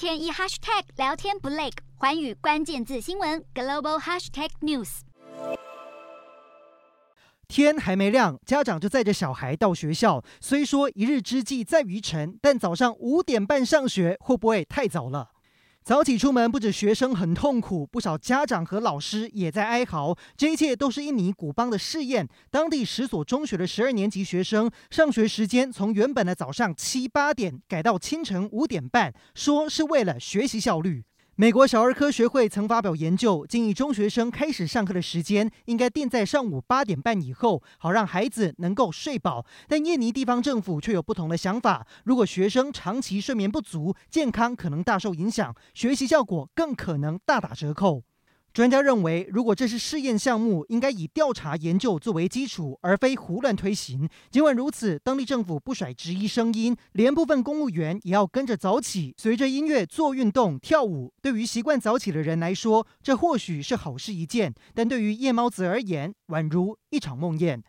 天一 hashtag 聊天不累，环宇关键字新闻 global hashtag news。天还没亮，家长就载着小孩到学校。虽说一日之计在于晨，但早上五点半上学会不会太早了？早起出门，不止学生很痛苦，不少家长和老师也在哀嚎。这一切都是印尼古邦的试验。当地十所中学的十二年级学生，上学时间从原本的早上七八点改到清晨五点半，说是为了学习效率。美国小儿科学会曾发表研究，建议中学生开始上课的时间应该定在上午八点半以后，好让孩子能够睡饱。但印尼地方政府却有不同的想法，如果学生长期睡眠不足，健康可能大受影响，学习效果更可能大打折扣。专家认为，如果这是试验项目，应该以调查研究作为基础，而非胡乱推行。尽管如此，当地政府不甩质疑声音，连部分公务员也要跟着早起，随着音乐做运动、跳舞。对于习惯早起的人来说，这或许是好事一件；但对于夜猫子而言，宛如一场梦魇。